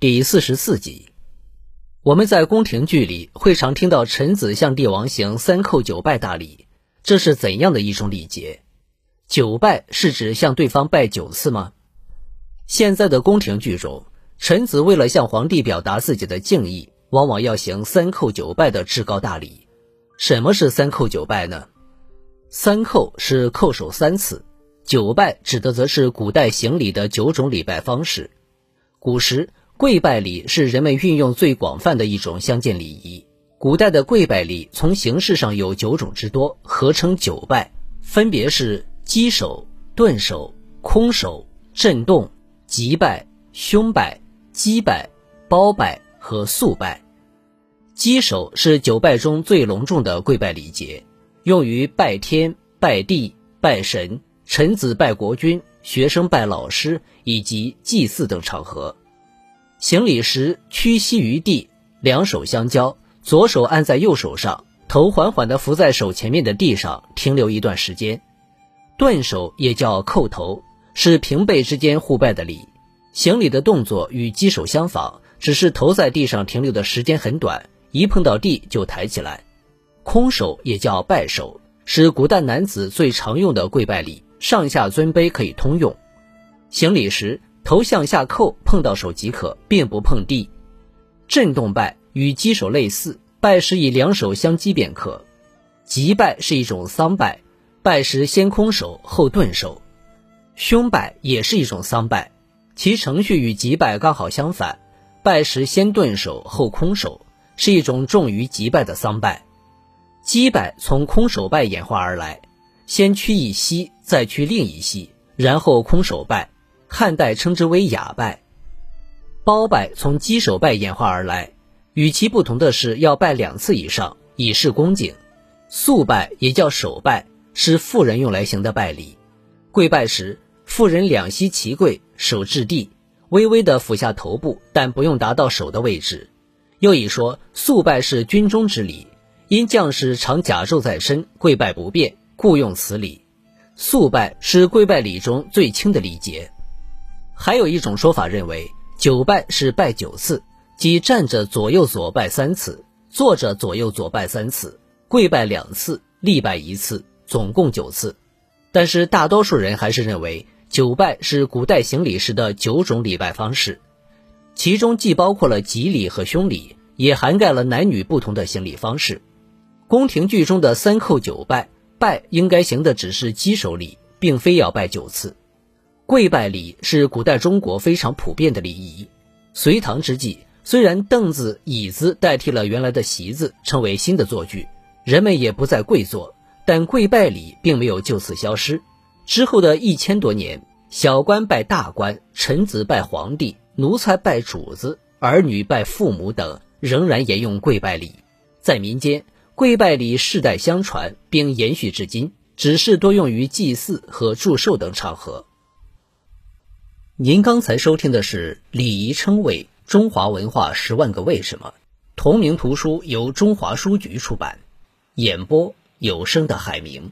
第四十四集，我们在宫廷剧里会常听到臣子向帝王行三叩九拜大礼，这是怎样的一种礼节？九拜是指向对方拜九次吗？现在的宫廷剧中，臣子为了向皇帝表达自己的敬意，往往要行三叩九拜的至高大礼。什么是三叩九拜呢？三叩是叩首三次，九拜指的则是古代行礼的九种礼拜方式。古时。跪拜礼是人们运用最广泛的一种相见礼仪。古代的跪拜礼从形式上有九种之多，合称九拜，分别是稽首、顿首、空手、震动、急拜、胸拜、击拜、包拜和速拜。稽首是九拜中最隆重的跪拜礼节，用于拜天、拜地、拜神、臣子拜国君、学生拜老师以及祭祀等场合。行礼时屈膝于地，两手相交，左手按在右手上，头缓缓地伏在手前面的地上，停留一段时间。顿手也叫叩头，是平辈之间互拜的礼。行礼的动作与击手相仿，只是头在地上停留的时间很短，一碰到地就抬起来。空手也叫拜手，是古代男子最常用的跪拜礼，上下尊卑可以通用。行礼时。头向下扣，碰到手即可，并不碰地。震动拜与击手类似，拜时以两手相击便可。急拜是一种丧拜，拜时先空手后顿手。胸拜也是一种丧拜，其程序与急拜刚好相反，拜时先顿手后空手，是一种重于急拜的丧拜。击拜从空手拜演化而来，先屈一膝，再屈另一膝，然后空手拜。汉代称之为雅拜，包拜从稽首拜演化而来，与其不同的是要拜两次以上，以示恭敬。素拜也叫手拜，是妇人用来行的拜礼。跪拜时，妇人两膝齐跪，手置地，微微的俯下头部，但不用达到手的位置。又一说，素拜是军中之礼，因将士常甲胄在身，跪拜不便，故用此礼。素拜是跪拜礼中最轻的礼节。还有一种说法认为，九拜是拜九次，即站着左右左拜三次，坐着左右左拜三次，跪拜两次，立拜一次，总共九次。但是大多数人还是认为，九拜是古代行礼时的九种礼拜方式，其中既包括了吉礼和凶礼，也涵盖了男女不同的行礼方式。宫廷剧中的三叩九拜，拜应该行的只是稽首礼，并非要拜九次。跪拜礼是古代中国非常普遍的礼仪。隋唐之际，虽然凳子、椅子代替了原来的席子，成为新的坐具，人们也不再跪坐，但跪拜礼并没有就此消失。之后的一千多年，小官拜大官，臣子拜皇帝，奴才拜主子，儿女拜父母等，仍然沿用跪拜礼。在民间，跪拜礼世代相传，并延续至今，只是多用于祭祀和祝寿等场合。您刚才收听的是《礼仪称谓：中华文化十万个为什么》，同名图书由中华书局出版，演播有声的海明。